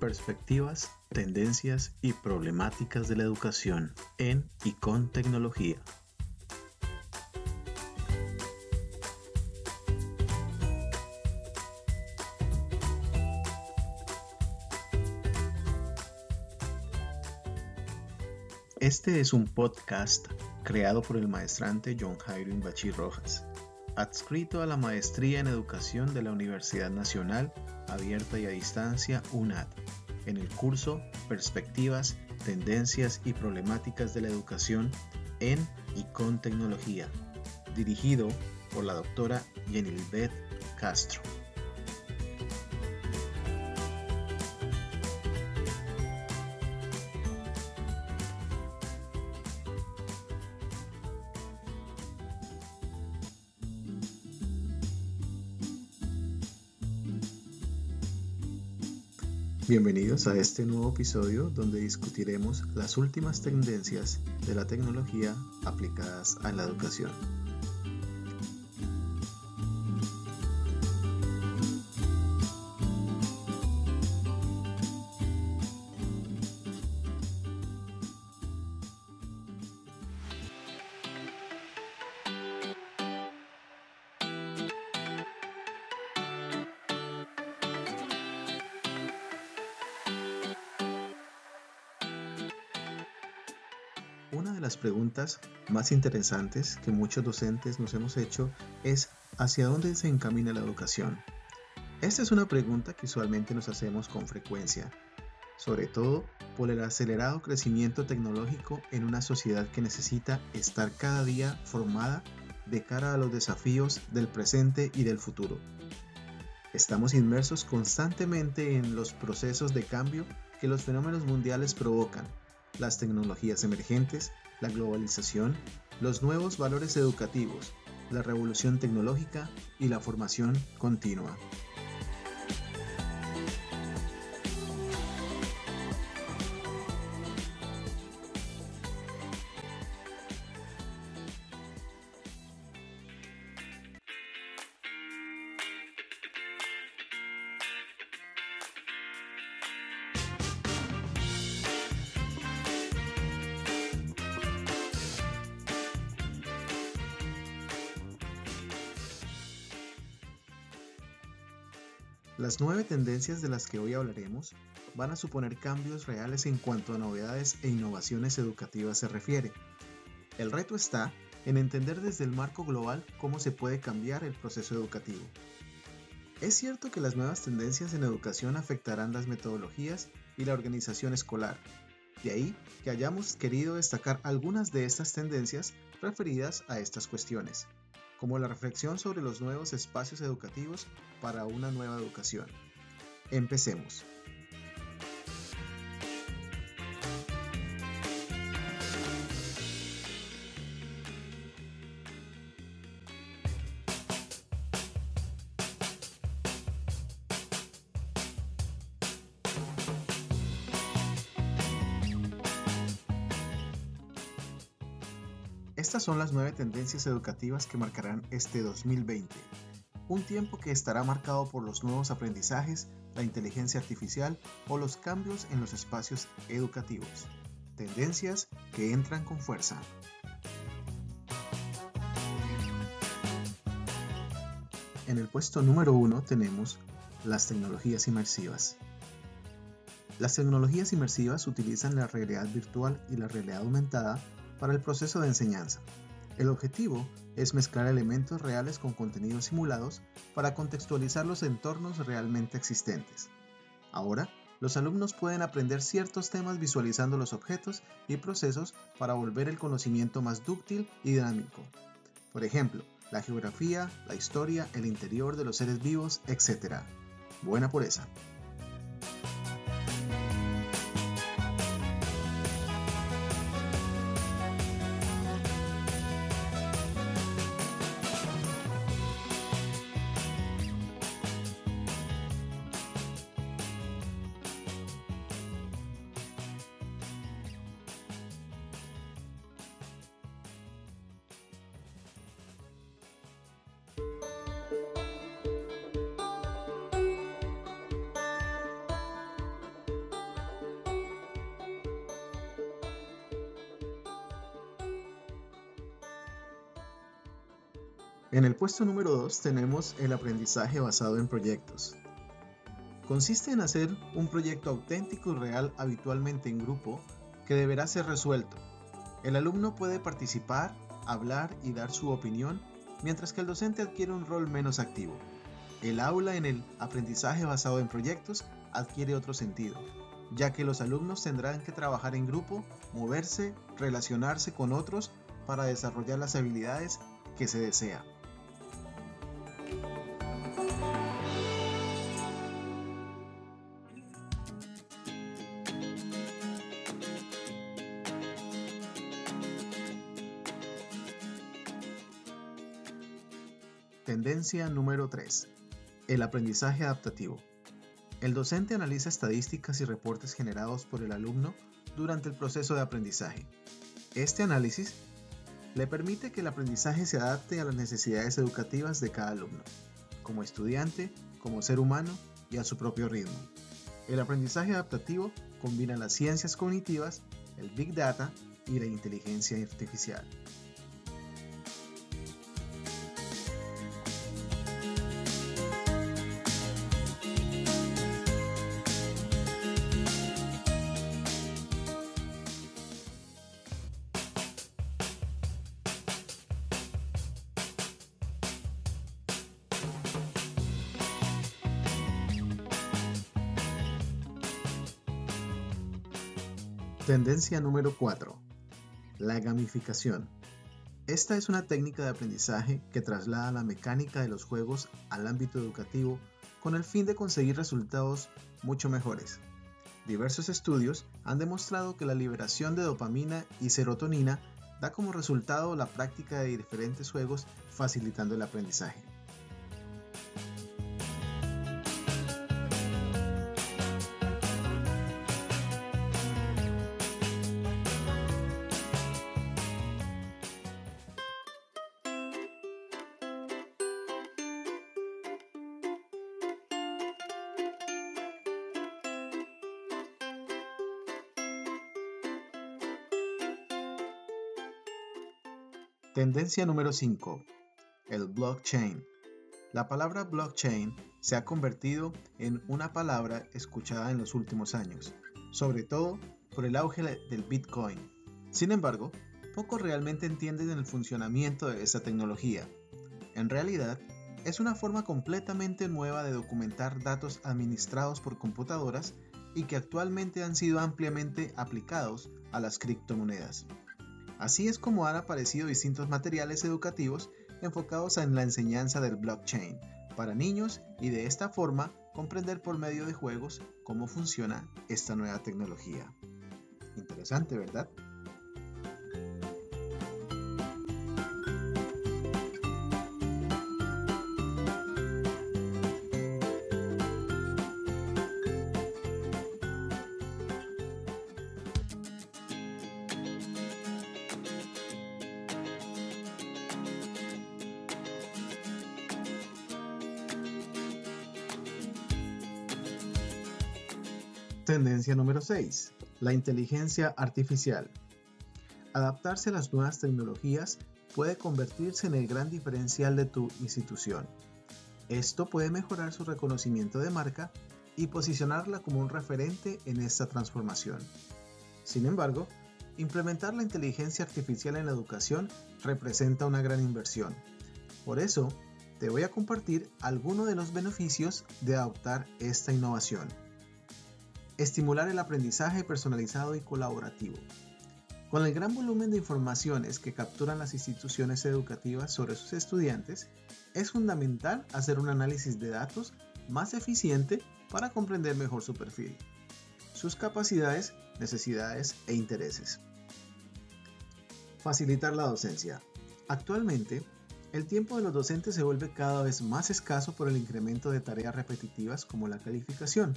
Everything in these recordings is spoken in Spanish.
perspectivas, tendencias y problemáticas de la educación en y con tecnología. Este es un podcast creado por el maestrante John Jairo Imbachi Rojas, adscrito a la Maestría en Educación de la Universidad Nacional Abierta y a Distancia UNAD, en el curso Perspectivas, Tendencias y Problemáticas de la Educación en y con Tecnología, dirigido por la doctora Yenilbeth Castro. Bienvenidos a este nuevo episodio donde discutiremos las últimas tendencias de la tecnología aplicadas a la educación. Preguntas más interesantes que muchos docentes nos hemos hecho es ¿hacia dónde se encamina la educación? Esta es una pregunta que usualmente nos hacemos con frecuencia, sobre todo por el acelerado crecimiento tecnológico en una sociedad que necesita estar cada día formada de cara a los desafíos del presente y del futuro. Estamos inmersos constantemente en los procesos de cambio que los fenómenos mundiales provocan las tecnologías emergentes, la globalización, los nuevos valores educativos, la revolución tecnológica y la formación continua. Las nueve tendencias de las que hoy hablaremos van a suponer cambios reales en cuanto a novedades e innovaciones educativas se refiere. El reto está en entender desde el marco global cómo se puede cambiar el proceso educativo. Es cierto que las nuevas tendencias en educación afectarán las metodologías y la organización escolar, de ahí que hayamos querido destacar algunas de estas tendencias referidas a estas cuestiones como la reflexión sobre los nuevos espacios educativos para una nueva educación. Empecemos. Son las nueve tendencias educativas que marcarán este 2020, un tiempo que estará marcado por los nuevos aprendizajes, la inteligencia artificial o los cambios en los espacios educativos, tendencias que entran con fuerza. En el puesto número uno tenemos las tecnologías inmersivas. Las tecnologías inmersivas utilizan la realidad virtual y la realidad aumentada para el proceso de enseñanza. El objetivo es mezclar elementos reales con contenidos simulados para contextualizar los entornos realmente existentes. Ahora, los alumnos pueden aprender ciertos temas visualizando los objetos y procesos para volver el conocimiento más dúctil y dinámico. Por ejemplo, la geografía, la historia, el interior de los seres vivos, etc. Buena por esa. En el puesto número 2 tenemos el aprendizaje basado en proyectos. Consiste en hacer un proyecto auténtico y real habitualmente en grupo que deberá ser resuelto. El alumno puede participar, hablar y dar su opinión, mientras que el docente adquiere un rol menos activo. El aula en el aprendizaje basado en proyectos adquiere otro sentido, ya que los alumnos tendrán que trabajar en grupo, moverse, relacionarse con otros para desarrollar las habilidades que se desea. Tendencia número 3. El aprendizaje adaptativo. El docente analiza estadísticas y reportes generados por el alumno durante el proceso de aprendizaje. Este análisis le permite que el aprendizaje se adapte a las necesidades educativas de cada alumno, como estudiante, como ser humano y a su propio ritmo. El aprendizaje adaptativo combina las ciencias cognitivas, el Big Data y la inteligencia artificial. Tendencia número 4. La gamificación. Esta es una técnica de aprendizaje que traslada la mecánica de los juegos al ámbito educativo con el fin de conseguir resultados mucho mejores. Diversos estudios han demostrado que la liberación de dopamina y serotonina da como resultado la práctica de diferentes juegos facilitando el aprendizaje. Tendencia número 5. El blockchain. La palabra blockchain se ha convertido en una palabra escuchada en los últimos años, sobre todo por el auge del Bitcoin. Sin embargo, pocos realmente entienden el funcionamiento de esta tecnología. En realidad, es una forma completamente nueva de documentar datos administrados por computadoras y que actualmente han sido ampliamente aplicados a las criptomonedas. Así es como han aparecido distintos materiales educativos enfocados en la enseñanza del blockchain para niños y de esta forma comprender por medio de juegos cómo funciona esta nueva tecnología. Interesante, ¿verdad? Tendencia número 6. La inteligencia artificial. Adaptarse a las nuevas tecnologías puede convertirse en el gran diferencial de tu institución. Esto puede mejorar su reconocimiento de marca y posicionarla como un referente en esta transformación. Sin embargo, implementar la inteligencia artificial en la educación representa una gran inversión. Por eso, te voy a compartir algunos de los beneficios de adoptar esta innovación. Estimular el aprendizaje personalizado y colaborativo. Con el gran volumen de informaciones que capturan las instituciones educativas sobre sus estudiantes, es fundamental hacer un análisis de datos más eficiente para comprender mejor su perfil, sus capacidades, necesidades e intereses. Facilitar la docencia. Actualmente, el tiempo de los docentes se vuelve cada vez más escaso por el incremento de tareas repetitivas como la calificación,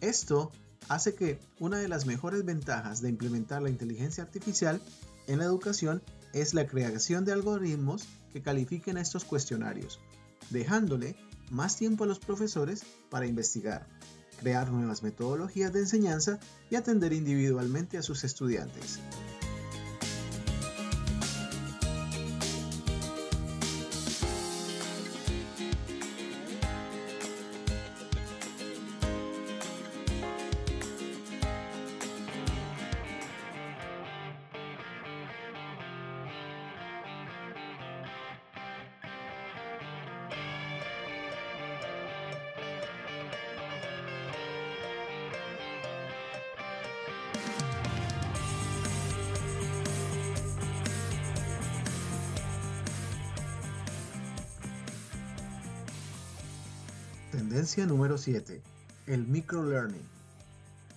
esto hace que una de las mejores ventajas de implementar la inteligencia artificial en la educación es la creación de algoritmos que califiquen estos cuestionarios, dejándole más tiempo a los profesores para investigar, crear nuevas metodologías de enseñanza y atender individualmente a sus estudiantes. Tendencia número 7. El microlearning.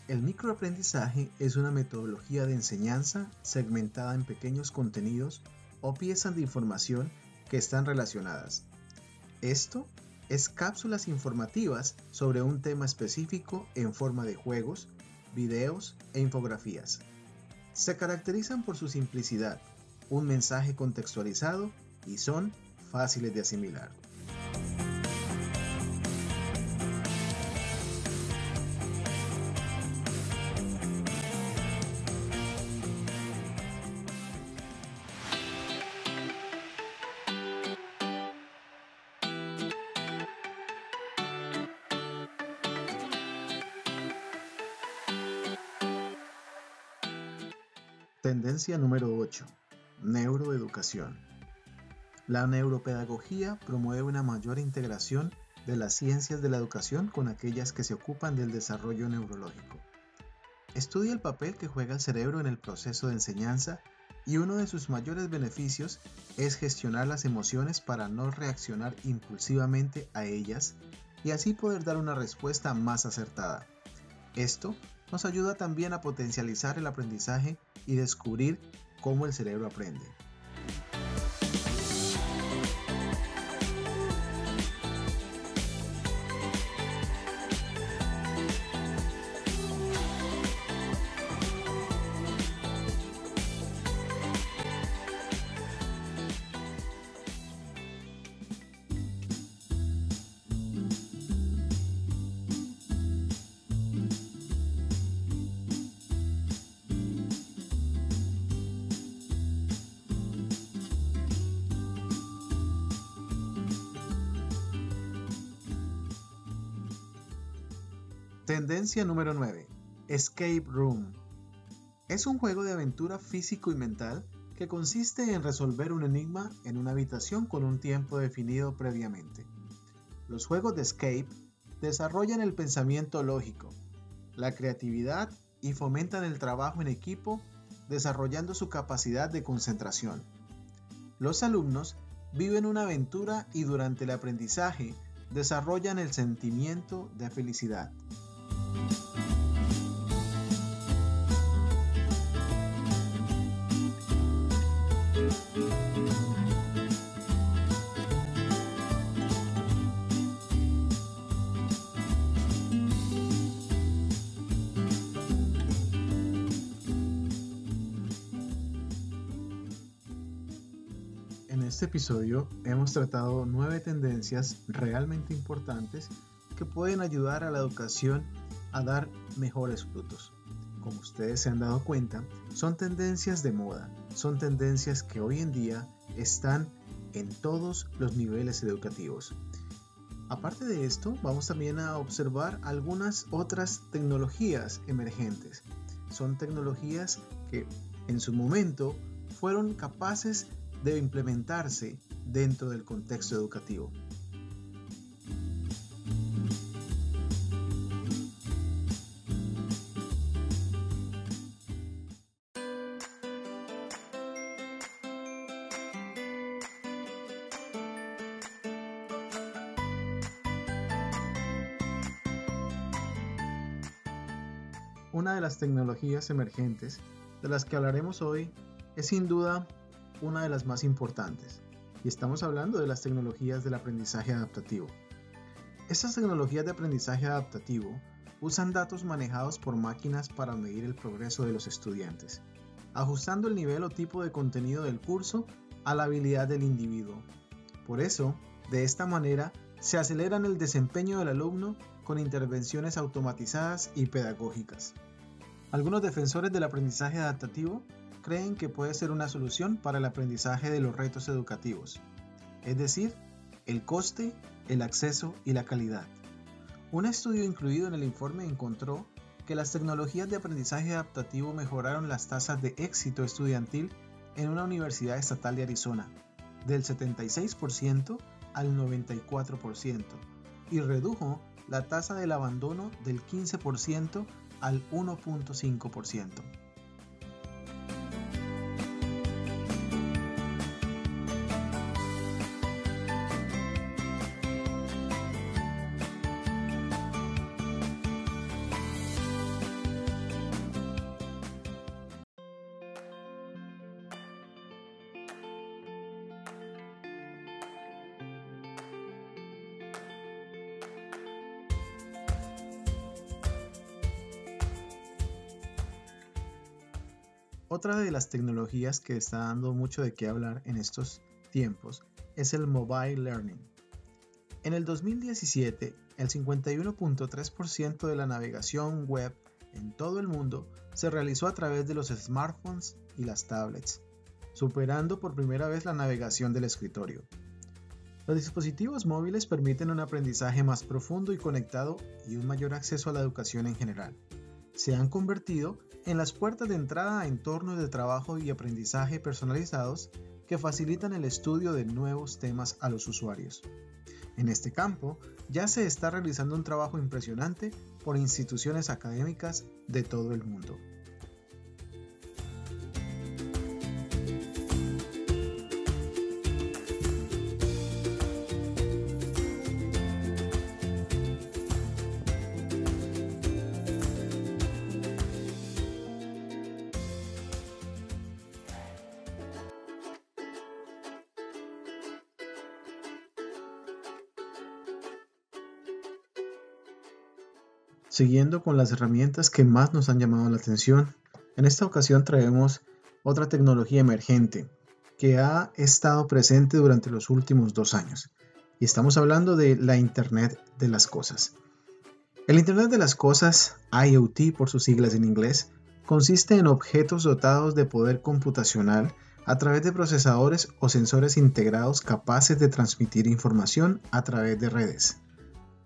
El microaprendizaje es una metodología de enseñanza segmentada en pequeños contenidos o piezas de información que están relacionadas. Esto es cápsulas informativas sobre un tema específico en forma de juegos, videos e infografías. Se caracterizan por su simplicidad, un mensaje contextualizado y son fáciles de asimilar. Tendencia número 8. Neuroeducación. La neuropedagogía promueve una mayor integración de las ciencias de la educación con aquellas que se ocupan del desarrollo neurológico. Estudia el papel que juega el cerebro en el proceso de enseñanza y uno de sus mayores beneficios es gestionar las emociones para no reaccionar impulsivamente a ellas y así poder dar una respuesta más acertada. Esto nos ayuda también a potencializar el aprendizaje y descubrir cómo el cerebro aprende. Tendencia número 9. Escape Room. Es un juego de aventura físico y mental que consiste en resolver un enigma en una habitación con un tiempo definido previamente. Los juegos de escape desarrollan el pensamiento lógico, la creatividad y fomentan el trabajo en equipo desarrollando su capacidad de concentración. Los alumnos viven una aventura y durante el aprendizaje desarrollan el sentimiento de felicidad. En este episodio hemos tratado nueve tendencias realmente importantes que pueden ayudar a la educación a dar mejores frutos. Como ustedes se han dado cuenta, son tendencias de moda, son tendencias que hoy en día están en todos los niveles educativos. Aparte de esto, vamos también a observar algunas otras tecnologías emergentes. Son tecnologías que en su momento fueron capaces de implementarse dentro del contexto educativo. Una de las tecnologías emergentes de las que hablaremos hoy es sin duda una de las más importantes, y estamos hablando de las tecnologías del aprendizaje adaptativo. Estas tecnologías de aprendizaje adaptativo usan datos manejados por máquinas para medir el progreso de los estudiantes, ajustando el nivel o tipo de contenido del curso a la habilidad del individuo. Por eso, de esta manera, se aceleran el desempeño del alumno con intervenciones automatizadas y pedagógicas. Algunos defensores del aprendizaje adaptativo creen que puede ser una solución para el aprendizaje de los retos educativos, es decir, el coste, el acceso y la calidad. Un estudio incluido en el informe encontró que las tecnologías de aprendizaje adaptativo mejoraron las tasas de éxito estudiantil en una universidad estatal de Arizona, del 76% al 94%, y redujo la tasa del abandono del 15% al 1.5%. Otra de las tecnologías que está dando mucho de qué hablar en estos tiempos es el mobile learning. En el 2017, el 51.3% de la navegación web en todo el mundo se realizó a través de los smartphones y las tablets, superando por primera vez la navegación del escritorio. Los dispositivos móviles permiten un aprendizaje más profundo y conectado y un mayor acceso a la educación en general. Se han convertido en las puertas de entrada a entornos de trabajo y aprendizaje personalizados que facilitan el estudio de nuevos temas a los usuarios. En este campo ya se está realizando un trabajo impresionante por instituciones académicas de todo el mundo. Siguiendo con las herramientas que más nos han llamado la atención, en esta ocasión traemos otra tecnología emergente que ha estado presente durante los últimos dos años. Y estamos hablando de la Internet de las Cosas. El Internet de las Cosas, IoT por sus siglas en inglés, consiste en objetos dotados de poder computacional a través de procesadores o sensores integrados capaces de transmitir información a través de redes.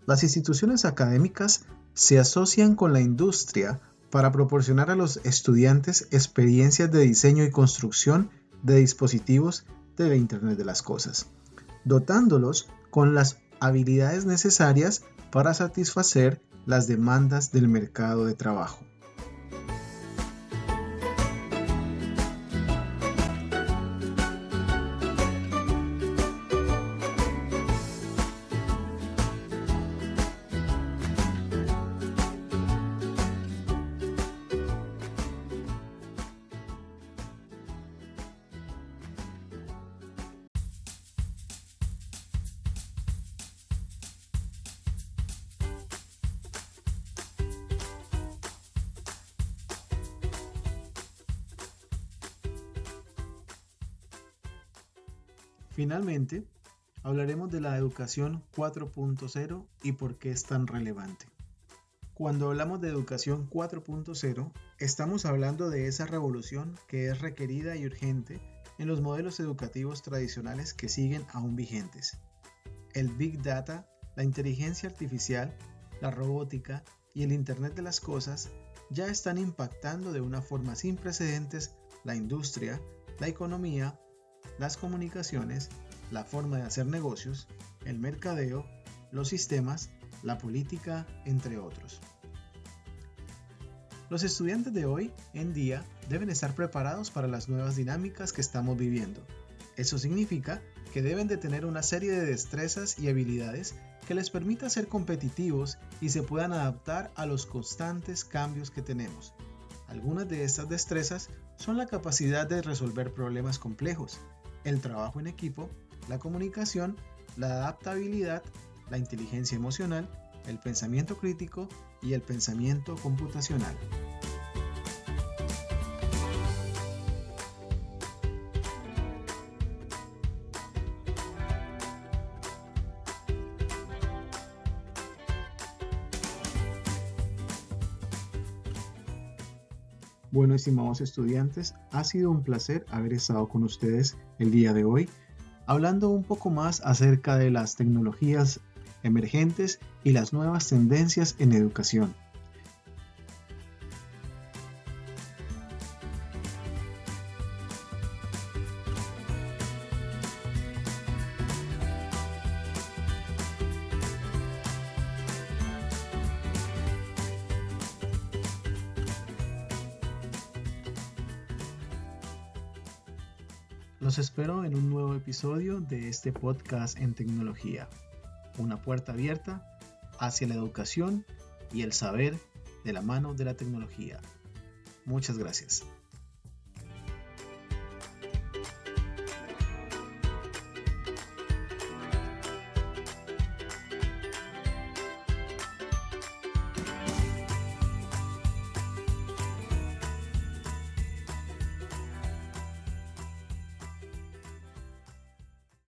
Las instituciones académicas se asocian con la industria para proporcionar a los estudiantes experiencias de diseño y construcción de dispositivos de la Internet de las Cosas, dotándolos con las habilidades necesarias para satisfacer las demandas del mercado de trabajo. Finalmente, hablaremos de la educación 4.0 y por qué es tan relevante. Cuando hablamos de educación 4.0, estamos hablando de esa revolución que es requerida y urgente en los modelos educativos tradicionales que siguen aún vigentes. El Big Data, la inteligencia artificial, la robótica y el Internet de las Cosas ya están impactando de una forma sin precedentes la industria, la economía las comunicaciones, la forma de hacer negocios, el mercadeo, los sistemas, la política, entre otros. Los estudiantes de hoy en día deben estar preparados para las nuevas dinámicas que estamos viviendo. Eso significa que deben de tener una serie de destrezas y habilidades que les permita ser competitivos y se puedan adaptar a los constantes cambios que tenemos. Algunas de estas destrezas son la capacidad de resolver problemas complejos, el trabajo en equipo, la comunicación, la adaptabilidad, la inteligencia emocional, el pensamiento crítico y el pensamiento computacional. Bueno, estimados estudiantes, ha sido un placer haber estado con ustedes el día de hoy, hablando un poco más acerca de las tecnologías emergentes y las nuevas tendencias en educación. Los espero en un nuevo episodio de este podcast en tecnología. Una puerta abierta hacia la educación y el saber de la mano de la tecnología. Muchas gracias.